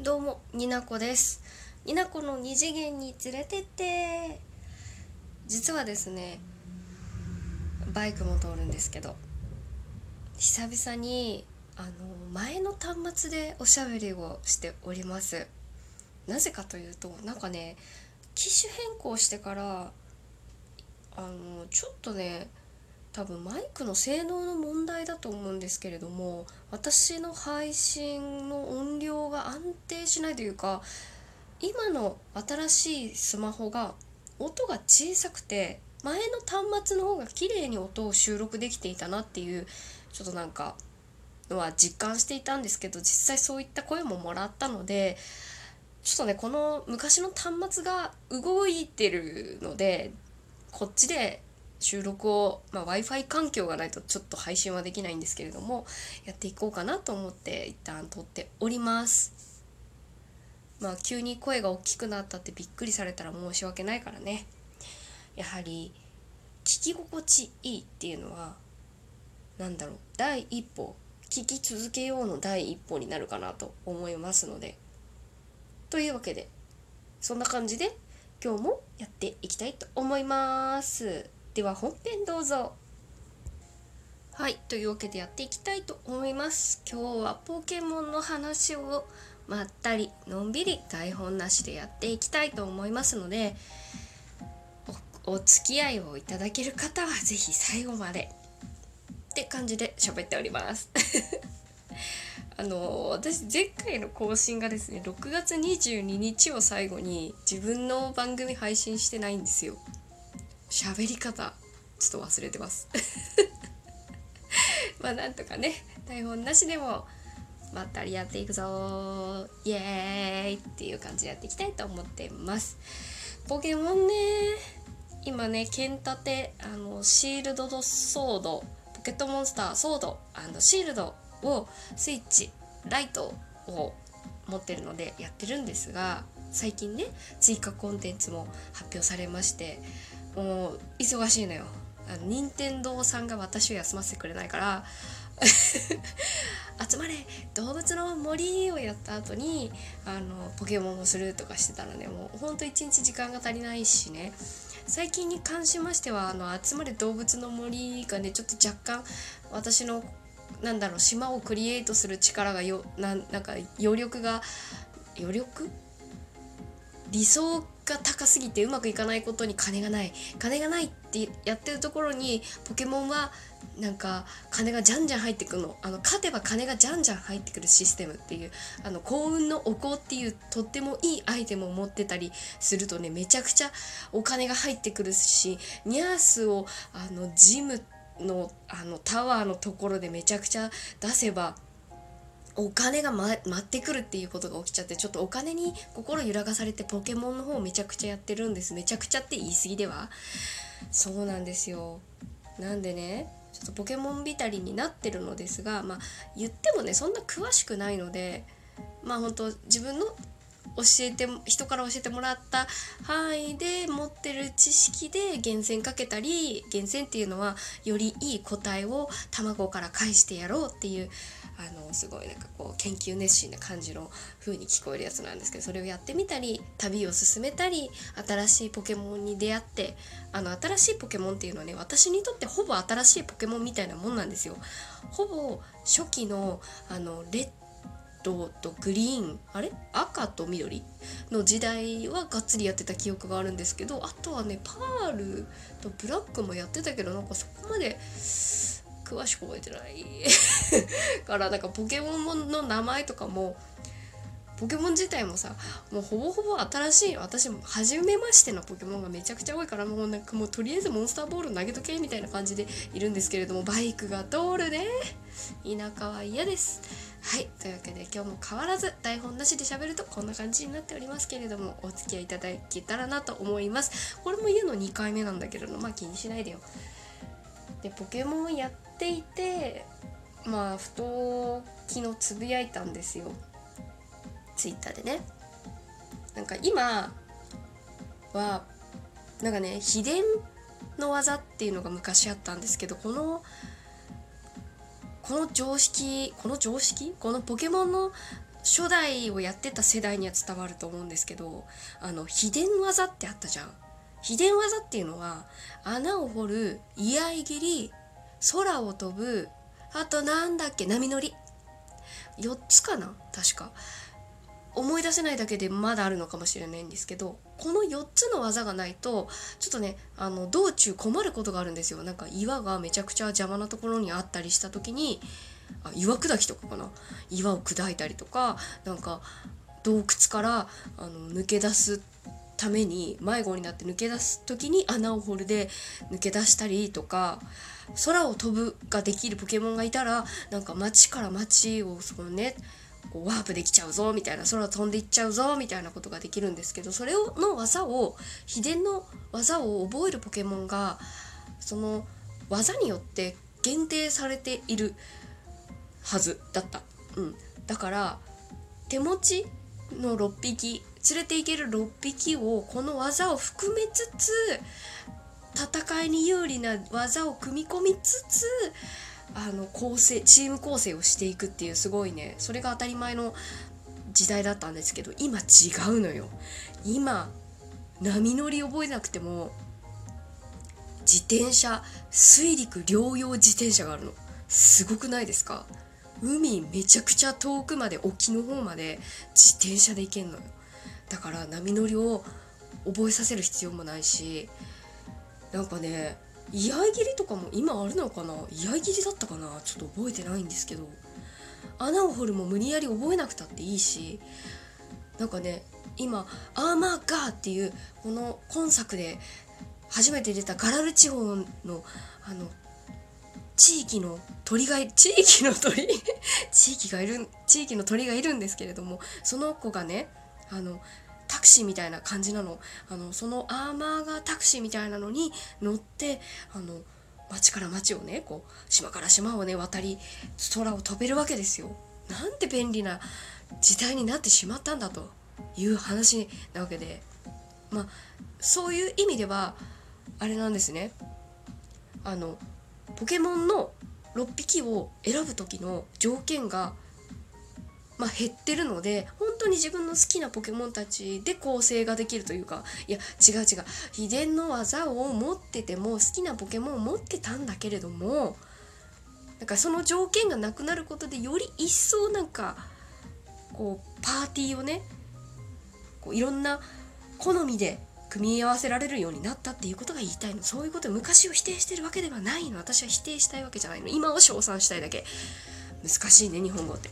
どうもになこです。になこの二次元に連れてって。実はですねバイクも通るんですけど久々にあの前の端末でおしゃべりをしております。なぜかというとなんかね機種変更してからあのちょっとね多分マイクの性能の問題だと思うんですけれども私の配信の音量安定しないというか今の新しいスマホが音が小さくて前の端末の方が綺麗に音を収録できていたなっていうちょっとなんかのは実感していたんですけど実際そういった声ももらったのでちょっとねこの昔の端末が動いてるのでこっちで収録を、まあ、w i f i 環境がないとちょっと配信はできないんですけれどもやっていこうかなと思って一旦撮っております。まあ急に声が大きくなったってびっくりされたら申し訳ないからね。やはり聞き心地いいっていうのは何だろう第一歩聞き続けようの第一歩になるかなと思いますので。というわけでそんな感じで今日もやっていきたいと思います。では本編どうぞ。はいというわけでやっていきたいと思います。今日はポケモンの話をまったりのんびり台本なしでやっていきたいと思いますのでお付き合いをいただける方は是非最後までって感じで喋っております。あの私前回の更新がですね6月22日を最後に自分の番組配信してないんですよ。喋り方ちょっと忘れてます。まあなんとかね台本なしでもまったりやっていくぞ。イエーイっていう感じでやっていきたいと思ってます。ポケモンね今ね剣立てあのシールドとソードポケットモンスターソードシールドをスイッチライトを持ってるのでやってるんですが最近ね追加コンテンツも発表されましてもう忙しいのよ。あの任天堂さんが私を休ませてくれないから 集まれ動物の森をやった後にあのポケモンをするとかしてたらね。もうほんと一日時間が足りないしね。最近に関しましてはあの集まれ動物の森がねちょっと若干私のなんだろう島をクリエイトする力がよななんか余力が余力？理想が高すぎてうまくいかないことに金がない。金がないってやってるところにポケモンはなんか金がじゃんじゃん入ってくの。あの勝てば金がじゃんじゃん入ってくるシステムっていうあの幸運のお香っていうとってもいいアイテムを持ってたりするとねめちゃくちゃお金が入ってくるしニャースをあのジムのあのタワーのところでめちゃくちゃ出せばお金が、ま、待ってくるっていうことが起きちゃってちょっとお金に心揺らがされてポケモンの方をめちゃくちゃやってるんです。めちゃくちゃって言い過ぎでは。そうなんですよ。なんでねちょっとポケモンたりになってるのですがまあ言ってもねそんな詳しくないのでまあ本当自分の教えて人から教えてもらった範囲で持ってる知識で厳選かけたり厳選っていうのはよりいい答えを卵から返してやろうっていうあのすごいなんかこう研究熱心な感じの風に聞こえるやつなんですけどそれをやってみたり旅を進めたり新しいポケモンに出会ってあの新しいポケモンっていうのはね私にとってほぼ新しいポケモンみたいなもんなんですよ。ほぼ初期のあのレッドとグリーンあれ赤と緑の時代はがっつりやってた記憶があるんですけどあとはねパールとブラックもやってたけどなんかそこまで詳しく覚えてない。からなんかポケモンの名前とかもポケモン自体もさもうほぼほぼ新しい私も初めましてのポケモンがめちゃくちゃ多いからもうなんかもうとりあえずモンスターボール投げとけみたいな感じでいるんですけれどもバイクが通るね。田舎は嫌です。はいというわけで今日も変わらず台本なしで喋るとこんな感じになっておりますけれどもお付き合いいただけたらなと思います。これも言うの2回目なんだけれどまあ気にしないでよ。でポケモンやっていてまあふと昨日つぶやいたんですよ。ツイッターでね。なんか今はなんかね秘伝の技っていうのが昔あったんですけどこのこの常識この常識？このポケモンの初代をやってた世代には伝わると思うんですけどあの秘伝技ってあったじゃん。秘伝技っていうのは穴を掘る居合切り空を飛ぶあとなんだっけ波乗り。4つかな確か。思い出せないだけでまだあるのかもしれないんですけどこの4つの技がないとちょっとねあの道中困ることがあるんですよ。なんか岩がめちゃくちゃ邪魔なところにあったりした時にあ岩砕きとかかな。岩を砕いたりとかなんか洞窟からあの抜け出すために迷子になって抜け出す時に穴を掘るで抜け出したりとか空を飛ぶができるポケモンがいたらなんか街から街をそのねこうワープできちゃうぞみたいな空飛んでいっちゃうぞみたいなことができるんですけどそれをの技を秘伝の技を覚えるポケモンがその技によって限定されているはずだった。うん、だから手持ちの6匹連れていける6匹をこの技を含めつつ戦いに有利な技を組み込みつつあの構成チーム構成をしていくっていうすごいね。それが当たり前の時代だったんですけど今違うのよ。今波乗り覚えなくても自転車水陸両用自転車があるの。すごくないですか？海めちゃくちゃ遠くまで沖の方まで自転車で行けんのよ。だから波乗りを覚えさせる必要もないしなんかね居合切りとかも今あるのかな？居合切りだったかな？ちょっと覚えてないんですけど。穴を掘るも無理やり覚えなくたっていいしなんかね今「アーマーガー」っていうこの今作で初めて出たガラル地方のあの地域の鳥が地域の鳥？地域がいる地域の鳥がいるんですけれどもその子がねあのタクシーみたいな感じなの。あのそのアーマーがタクシーみたいなのに乗ってあの町から町をねこう島から島をね渡り空を飛べるわけですよ。なんて便利な時代になってしまったんだという話なわけで。まあそういう意味ではあれなんですね。あのポケモンの6匹を選ぶ時の条件がまあ、減ってるので本当に自分の好きなポケモンたちで構成ができるというかいや違う違う。秘伝の技を持ってても好きなポケモンを持ってたんだけれどもなんかその条件がなくなることでより一層なんかこうパーティーをねこういろんな好みで組み合わせられるようになったっていうことが言いたいの。そういうこと昔を否定してるわけではないの。私は否定したいわけじゃないの。今を称賛したいだけ。難しいね日本語って。